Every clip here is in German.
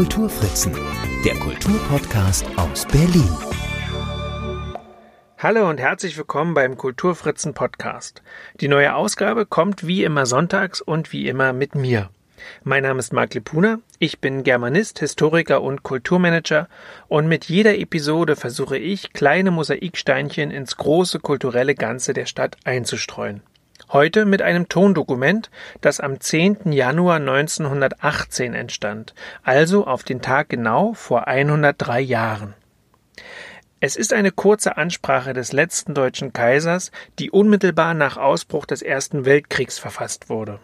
Kulturfritzen, der Kulturpodcast aus Berlin. Hallo und herzlich willkommen beim Kulturfritzen Podcast. Die neue Ausgabe kommt wie immer sonntags und wie immer mit mir. Mein Name ist Marc Lepuna, ich bin Germanist, Historiker und Kulturmanager und mit jeder Episode versuche ich, kleine Mosaiksteinchen ins große kulturelle Ganze der Stadt einzustreuen. Heute mit einem Tondokument, das am 10. Januar 1918 entstand, also auf den Tag genau vor 103 Jahren. Es ist eine kurze Ansprache des letzten deutschen Kaisers, die unmittelbar nach Ausbruch des Ersten Weltkriegs verfasst wurde.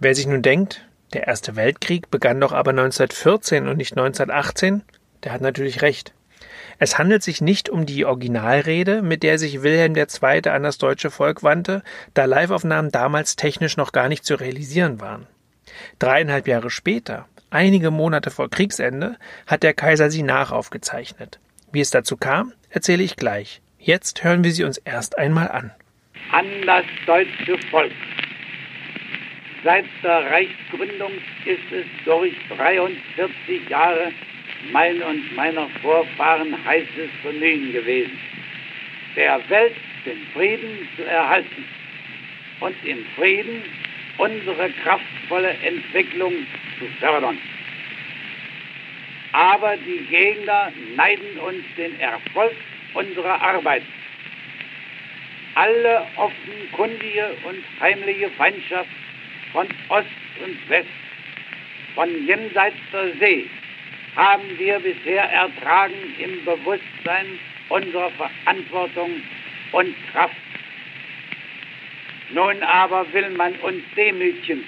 Wer sich nun denkt, der Erste Weltkrieg begann doch aber 1914 und nicht 1918, der hat natürlich recht. Es handelt sich nicht um die Originalrede, mit der sich Wilhelm II. an das deutsche Volk wandte, da Liveaufnahmen damals technisch noch gar nicht zu realisieren waren. Dreieinhalb Jahre später, einige Monate vor Kriegsende, hat der Kaiser sie nachaufgezeichnet. Wie es dazu kam, erzähle ich gleich. Jetzt hören wir sie uns erst einmal an. An das deutsche Volk. Seit der Reichsgründung ist es durch 43 Jahre mein und meiner Vorfahren heißes Bemühen gewesen, der Welt den Frieden zu erhalten und im Frieden unsere kraftvolle Entwicklung zu fördern. Aber die Gegner neiden uns den Erfolg unserer Arbeit. Alle offenkundige und heimliche Feindschaft von Ost und West, von jenseits der See, haben wir bisher ertragen im Bewusstsein unserer Verantwortung und Kraft. Nun aber will man uns demütigen.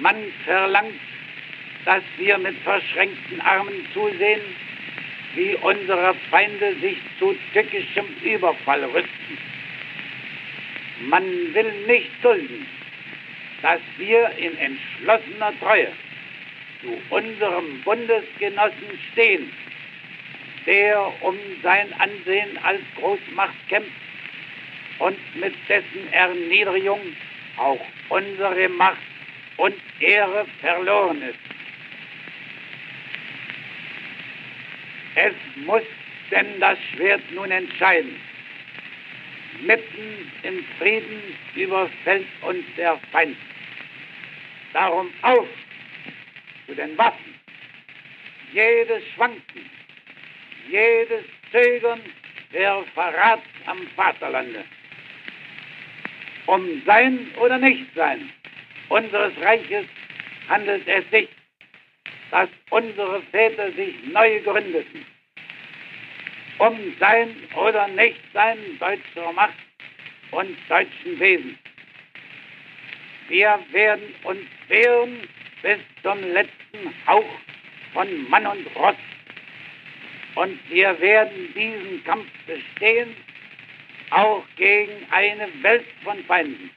Man verlangt, dass wir mit verschränkten Armen zusehen, wie unsere Feinde sich zu tückischem Überfall rüsten. Man will nicht dulden, dass wir in entschlossener Treue zu unserem Bundesgenossen stehen, der um sein Ansehen als Großmacht kämpft und mit dessen Erniedrigung auch unsere Macht und Ehre verloren ist. Es muss denn das Schwert nun entscheiden. Mitten im Frieden überfällt uns der Feind. Darum auf zu den Waffen. Jedes Schwanken, jedes Zögern wäre Verrat am Vaterlande. Um Sein oder Nichtsein unseres Reiches handelt es sich, dass unsere Väter sich neu gründeten. Um Sein oder Nichtsein deutscher Macht und deutschen Wesen. Wir werden uns wehren bis zum letzten Hauch von Mann und Ross. Und wir werden diesen Kampf bestehen, auch gegen eine Welt von Feinden.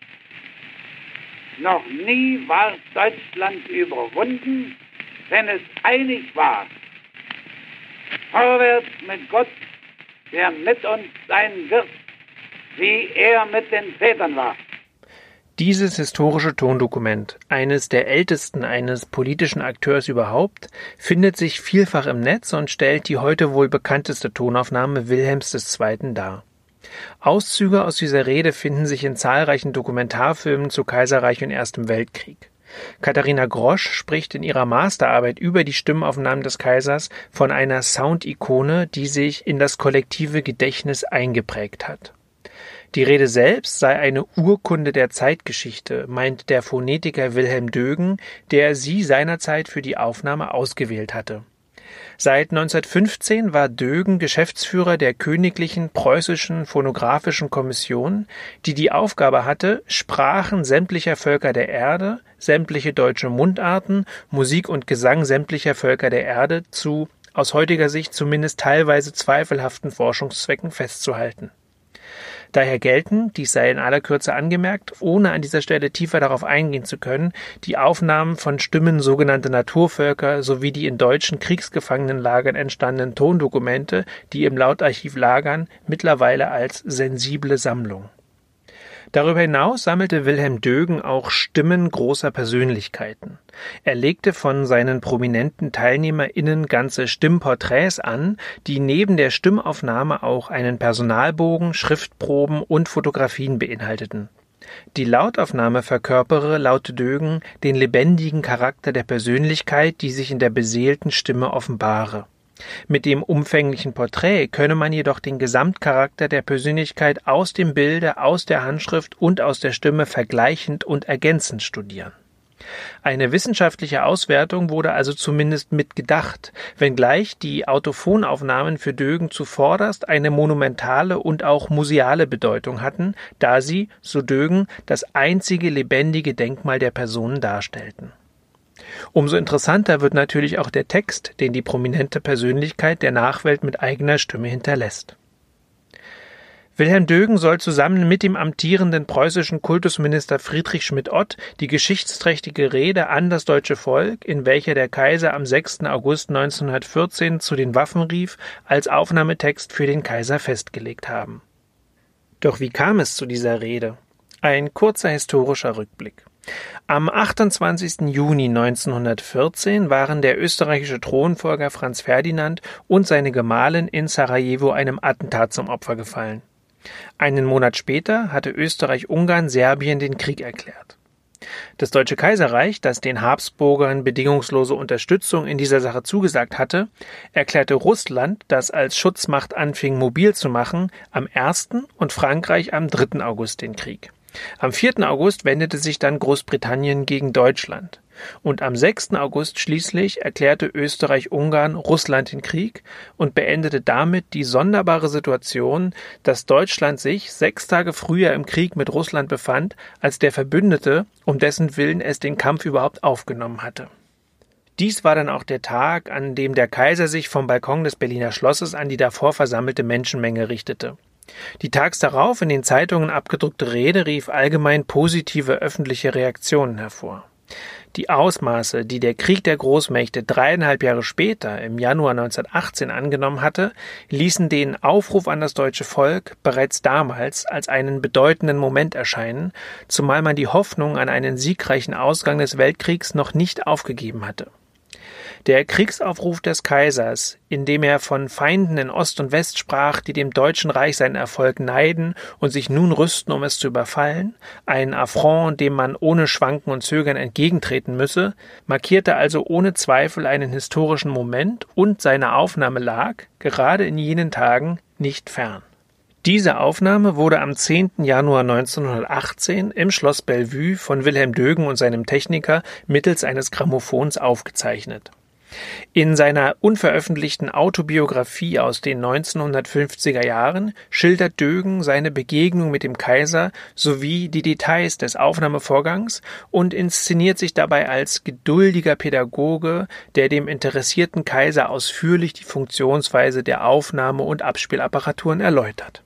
Noch nie war Deutschland überwunden, wenn es einig war. Vorwärts mit Gott, der mit uns sein wird, wie er mit den Vätern war. Dieses historische Tondokument, eines der ältesten eines politischen Akteurs überhaupt, findet sich vielfach im Netz und stellt die heute wohl bekannteste Tonaufnahme Wilhelms II. dar. Auszüge aus dieser Rede finden sich in zahlreichen Dokumentarfilmen zu Kaiserreich und Erstem Weltkrieg. Katharina Grosch spricht in ihrer Masterarbeit über die Stimmaufnahmen des Kaisers von einer Soundikone, die sich in das kollektive Gedächtnis eingeprägt hat. Die Rede selbst sei eine Urkunde der Zeitgeschichte, meint der Phonetiker Wilhelm Dögen, der sie seinerzeit für die Aufnahme ausgewählt hatte. Seit 1915 war Dögen Geschäftsführer der Königlichen Preußischen Phonographischen Kommission, die die Aufgabe hatte, Sprachen sämtlicher Völker der Erde, sämtliche deutsche Mundarten, Musik und Gesang sämtlicher Völker der Erde zu aus heutiger Sicht zumindest teilweise zweifelhaften Forschungszwecken festzuhalten. Daher gelten, dies sei in aller Kürze angemerkt, ohne an dieser Stelle tiefer darauf eingehen zu können, die Aufnahmen von Stimmen sogenannter Naturvölker sowie die in deutschen Kriegsgefangenenlagern entstandenen Tondokumente, die im Lautarchiv lagern, mittlerweile als sensible Sammlung. Darüber hinaus sammelte Wilhelm Dögen auch Stimmen großer Persönlichkeiten. Er legte von seinen prominenten TeilnehmerInnen ganze Stimmporträts an, die neben der Stimmaufnahme auch einen Personalbogen, Schriftproben und Fotografien beinhalteten. Die Lautaufnahme verkörpere laut Dögen den lebendigen Charakter der Persönlichkeit, die sich in der beseelten Stimme offenbare. Mit dem umfänglichen Porträt könne man jedoch den Gesamtcharakter der Persönlichkeit aus dem Bilde, aus der Handschrift und aus der Stimme vergleichend und ergänzend studieren. Eine wissenschaftliche Auswertung wurde also zumindest mitgedacht, wenngleich die Autophonaufnahmen für Dögen zuvorderst eine monumentale und auch museale Bedeutung hatten, da sie, so Dögen, das einzige lebendige Denkmal der Personen darstellten Umso interessanter wird natürlich auch der Text, den die prominente Persönlichkeit der Nachwelt mit eigener Stimme hinterlässt. Wilhelm Dögen soll zusammen mit dem amtierenden preußischen Kultusminister Friedrich Schmidt-Ott die geschichtsträchtige Rede an das deutsche Volk, in welcher der Kaiser am 6. August 1914 zu den Waffen rief, als Aufnahmetext für den Kaiser festgelegt haben. Doch wie kam es zu dieser Rede? Ein kurzer historischer Rückblick. Am 28. Juni 1914 waren der österreichische Thronfolger Franz Ferdinand und seine Gemahlin in Sarajevo einem Attentat zum Opfer gefallen. Einen Monat später hatte Österreich-Ungarn Serbien den Krieg erklärt. Das Deutsche Kaiserreich, das den Habsburgern bedingungslose Unterstützung in dieser Sache zugesagt hatte, erklärte Russland, das als Schutzmacht anfing mobil zu machen, am 1. und Frankreich am 3. August den Krieg. Am 4. August wendete sich dann Großbritannien gegen Deutschland. Und am 6. August schließlich erklärte Österreich-Ungarn Russland den Krieg und beendete damit die sonderbare Situation, dass Deutschland sich sechs Tage früher im Krieg mit Russland befand als der Verbündete, um dessen Willen es den Kampf überhaupt aufgenommen hatte. Dies war dann auch der Tag, an dem der Kaiser sich vom Balkon des Berliner Schlosses an die davor versammelte Menschenmenge richtete. Die tags darauf in den Zeitungen abgedruckte Rede rief allgemein positive öffentliche Reaktionen hervor. Die Ausmaße, die der Krieg der Großmächte dreieinhalb Jahre später, im Januar 1918, angenommen hatte, ließen den Aufruf an das deutsche Volk bereits damals als einen bedeutenden Moment erscheinen, zumal man die Hoffnung an einen siegreichen Ausgang des Weltkriegs noch nicht aufgegeben hatte. Der Kriegsaufruf des Kaisers, in dem er von Feinden in Ost und West sprach, die dem Deutschen Reich seinen Erfolg neiden und sich nun rüsten, um es zu überfallen, ein Affront, dem man ohne Schwanken und Zögern entgegentreten müsse, markierte also ohne Zweifel einen historischen Moment und seine Aufnahme lag, gerade in jenen Tagen, nicht fern. Diese Aufnahme wurde am 10. Januar 1918 im Schloss Bellevue von Wilhelm Dögen und seinem Techniker mittels eines Grammophons aufgezeichnet. In seiner unveröffentlichten Autobiografie aus den 1950er Jahren schildert Dögen seine Begegnung mit dem Kaiser sowie die Details des Aufnahmevorgangs und inszeniert sich dabei als geduldiger Pädagoge, der dem interessierten Kaiser ausführlich die Funktionsweise der Aufnahme- und Abspielapparaturen erläutert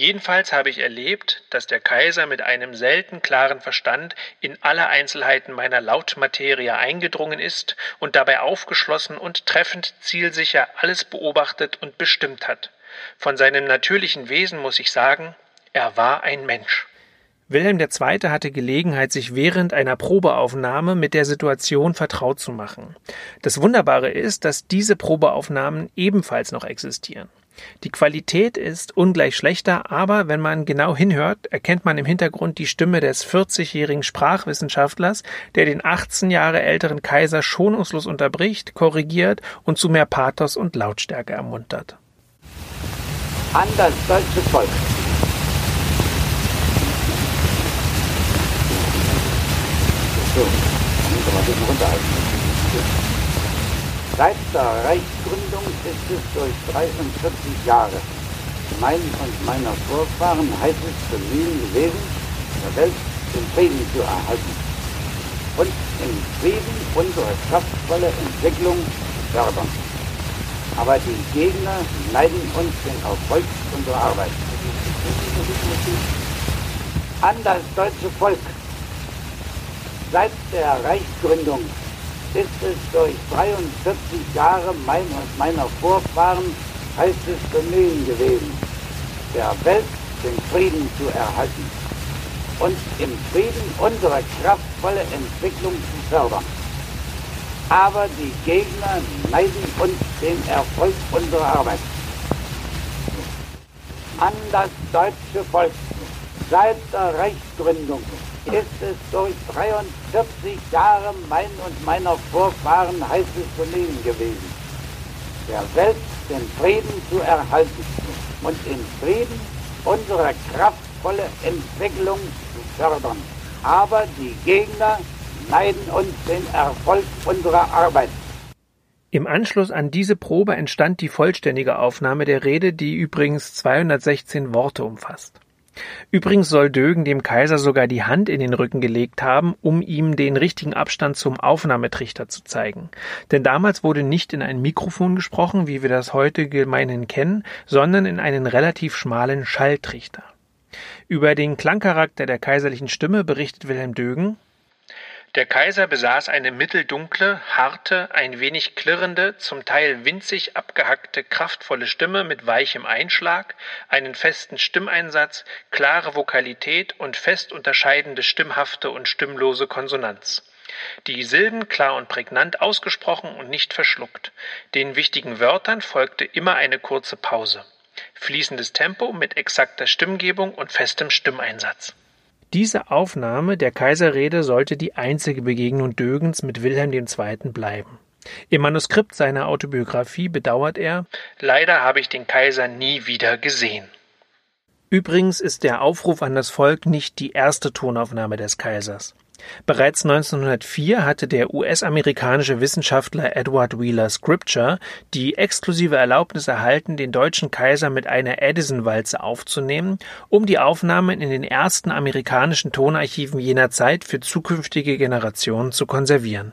Jedenfalls habe ich erlebt, dass der Kaiser mit einem selten klaren Verstand in alle Einzelheiten meiner Lautmaterie eingedrungen ist und dabei aufgeschlossen und treffend zielsicher alles beobachtet und bestimmt hat. Von seinem natürlichen Wesen muss ich sagen, er war ein Mensch. Wilhelm II. hatte Gelegenheit, sich während einer Probeaufnahme mit der Situation vertraut zu machen. Das Wunderbare ist, dass diese Probeaufnahmen ebenfalls noch existieren. Die Qualität ist ungleich schlechter, aber wenn man genau hinhört, erkennt man im Hintergrund die Stimme des 40-jährigen Sprachwissenschaftlers, der den 18 Jahre älteren Kaiser schonungslos unterbricht, korrigiert und zu mehr Pathos und Lautstärke ermuntert. An das deutsche Volk. So, dann kann man ein runterhalten. Seit der Reichsgründung ist es durch 43 Jahre mein und meiner Vorfahren heißes Bemühen gewesen, der Welt den Frieden zu erhalten und im Frieden unsere kraftvolle Entwicklung fördern. Aber die Gegner neiden uns den Erfolg unserer Arbeit. An das deutsche Volk. Seit der Reichsgründung ist es durch 43 Jahre mein meiner Vorfahren heißes Bemühen gewesen, der Welt den Frieden zu erhalten und im Frieden unsere kraftvolle Entwicklung zu fördern. Aber die Gegner neiden uns den Erfolg unserer Arbeit. An das deutsche Volk seit der Reichsgründung ist es durch 43 Jahre mein und meiner Vorfahren heißes Vernehmen gewesen, der Welt den Frieden zu erhalten und in Frieden unsere kraftvolle Entwicklung zu fördern. Aber die Gegner neiden uns den Erfolg unserer Arbeit. Im Anschluss an diese Probe entstand die vollständige Aufnahme der Rede, die übrigens 216 Worte umfasst. Übrigens soll Dögen dem Kaiser sogar die Hand in den Rücken gelegt haben, um ihm den richtigen Abstand zum Aufnahmetrichter zu zeigen. Denn damals wurde nicht in ein Mikrofon gesprochen, wie wir das heute gemeinhin kennen, sondern in einen relativ schmalen Schalltrichter. Über den Klangcharakter der kaiserlichen Stimme berichtet Wilhelm Dögen der Kaiser besaß eine mitteldunkle, harte, ein wenig klirrende, zum Teil winzig abgehackte, kraftvolle Stimme mit weichem Einschlag, einen festen Stimmeinsatz, klare Vokalität und fest unterscheidende stimmhafte und stimmlose Konsonanz. Die Silben klar und prägnant ausgesprochen und nicht verschluckt. Den wichtigen Wörtern folgte immer eine kurze Pause. Fließendes Tempo mit exakter Stimmgebung und festem Stimmeinsatz. Diese Aufnahme der Kaiserrede sollte die einzige Begegnung Dögens mit Wilhelm II. bleiben. Im Manuskript seiner Autobiografie bedauert er Leider habe ich den Kaiser nie wieder gesehen. Übrigens ist der Aufruf an das Volk nicht die erste Tonaufnahme des Kaisers. Bereits 1904 hatte der US-amerikanische Wissenschaftler Edward Wheeler Scripture die exklusive Erlaubnis erhalten, den deutschen Kaiser mit einer Edison-Walze aufzunehmen, um die Aufnahmen in den ersten amerikanischen Tonarchiven jener Zeit für zukünftige Generationen zu konservieren.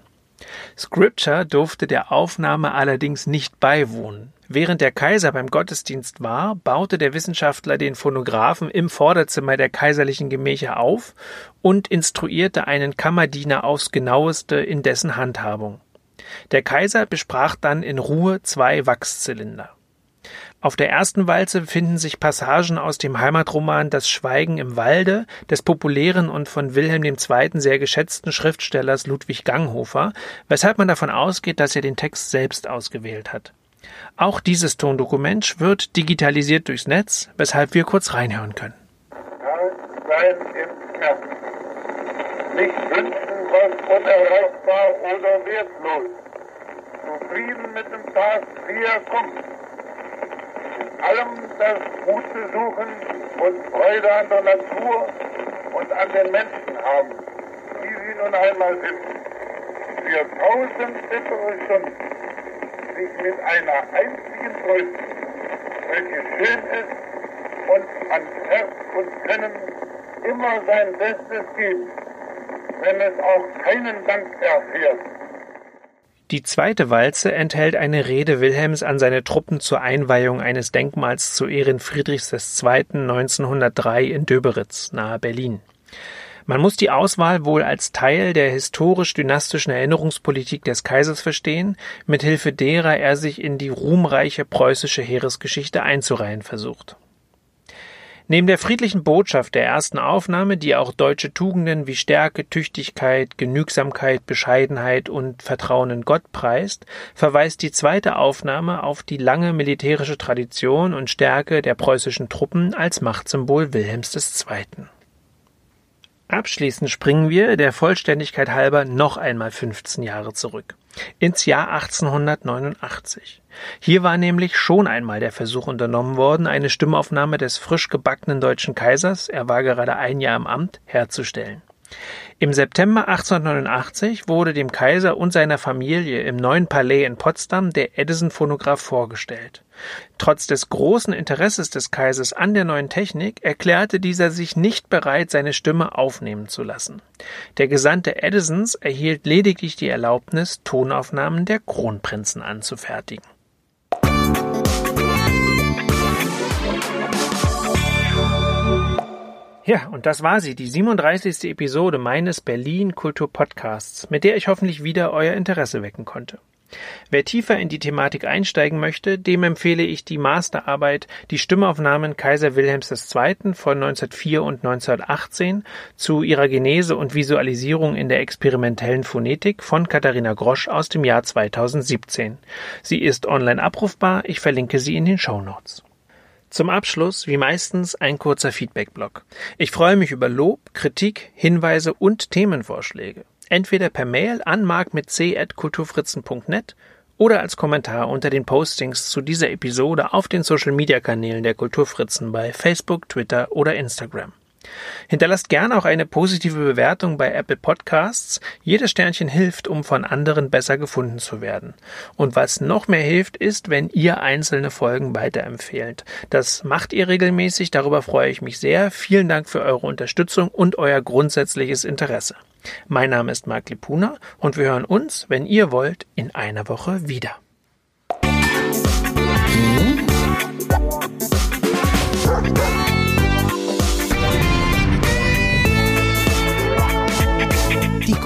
Scripture durfte der Aufnahme allerdings nicht beiwohnen. Während der Kaiser beim Gottesdienst war, baute der Wissenschaftler den Phonographen im Vorderzimmer der kaiserlichen Gemächer auf und instruierte einen Kammerdiener aufs genaueste in dessen Handhabung. Der Kaiser besprach dann in Ruhe zwei Wachszylinder. Auf der ersten Walze finden sich Passagen aus dem Heimatroman Das Schweigen im Walde des populären und von Wilhelm II. sehr geschätzten Schriftstellers Ludwig Ganghofer, weshalb man davon ausgeht, dass er den Text selbst ausgewählt hat. Auch dieses Tondokument wird digitalisiert durchs Netz, weshalb wir kurz reinhören können. Sein im Knapp. Nicht wünschen, was unerreichbar oder wertlos. Zufrieden mit dem Tag, wie er kommt. Allem das Gute suchen und Freude an der Natur und an den Menschen haben, wie sie nun einmal sind. Für tausend bittere Stunden sich mit einer einzigen Freude, welche schön ist und an Herz und Können immer sein Bestes gibt, wenn es auch keinen Dank erfährt. Die zweite Walze enthält eine Rede Wilhelms an seine Truppen zur Einweihung eines Denkmals zu Ehren Friedrichs II. 1903 in Döberitz nahe Berlin. Man muss die Auswahl wohl als Teil der historisch-dynastischen Erinnerungspolitik des Kaisers verstehen, mithilfe derer er sich in die ruhmreiche preußische Heeresgeschichte einzureihen versucht. Neben der friedlichen Botschaft der ersten Aufnahme, die auch deutsche Tugenden wie Stärke, Tüchtigkeit, Genügsamkeit, Bescheidenheit und Vertrauen in Gott preist, verweist die zweite Aufnahme auf die lange militärische Tradition und Stärke der preußischen Truppen als Machtsymbol Wilhelms II. Abschließend springen wir, der Vollständigkeit halber, noch einmal 15 Jahre zurück. Ins Jahr 1889. Hier war nämlich schon einmal der Versuch unternommen worden, eine Stimmaufnahme des frisch gebackenen deutschen Kaisers, er war gerade ein Jahr im Amt, herzustellen. Im September 1889 wurde dem Kaiser und seiner Familie im neuen Palais in Potsdam der Edison-Phonograph vorgestellt. Trotz des großen Interesses des Kaisers an der neuen Technik erklärte dieser sich nicht bereit, seine Stimme aufnehmen zu lassen. Der Gesandte Edisons erhielt lediglich die Erlaubnis, Tonaufnahmen der Kronprinzen anzufertigen. Ja, und das war sie, die 37. Episode meines Berlin Kultur Podcasts, mit der ich hoffentlich wieder euer Interesse wecken konnte. Wer tiefer in die Thematik einsteigen möchte, dem empfehle ich die Masterarbeit Die Stimmaufnahmen Kaiser Wilhelms II. von 1904 und 1918 zu ihrer Genese und Visualisierung in der experimentellen Phonetik von Katharina Grosch aus dem Jahr 2017. Sie ist online abrufbar, ich verlinke sie in den Show Notes. Zum Abschluss, wie meistens, ein kurzer Feedback-Blog. Ich freue mich über Lob, Kritik, Hinweise und Themenvorschläge. Entweder per Mail an mark mit c.kulturfritzen.net oder als Kommentar unter den Postings zu dieser Episode auf den Social Media Kanälen der Kulturfritzen bei Facebook, Twitter oder Instagram. Hinterlasst gerne auch eine positive Bewertung bei Apple Podcasts. Jedes Sternchen hilft, um von anderen besser gefunden zu werden. Und was noch mehr hilft, ist, wenn ihr einzelne Folgen weiterempfehlt. Das macht ihr regelmäßig, darüber freue ich mich sehr. Vielen Dank für eure Unterstützung und euer grundsätzliches Interesse. Mein Name ist Marc Lipuna und wir hören uns, wenn ihr wollt, in einer Woche wieder.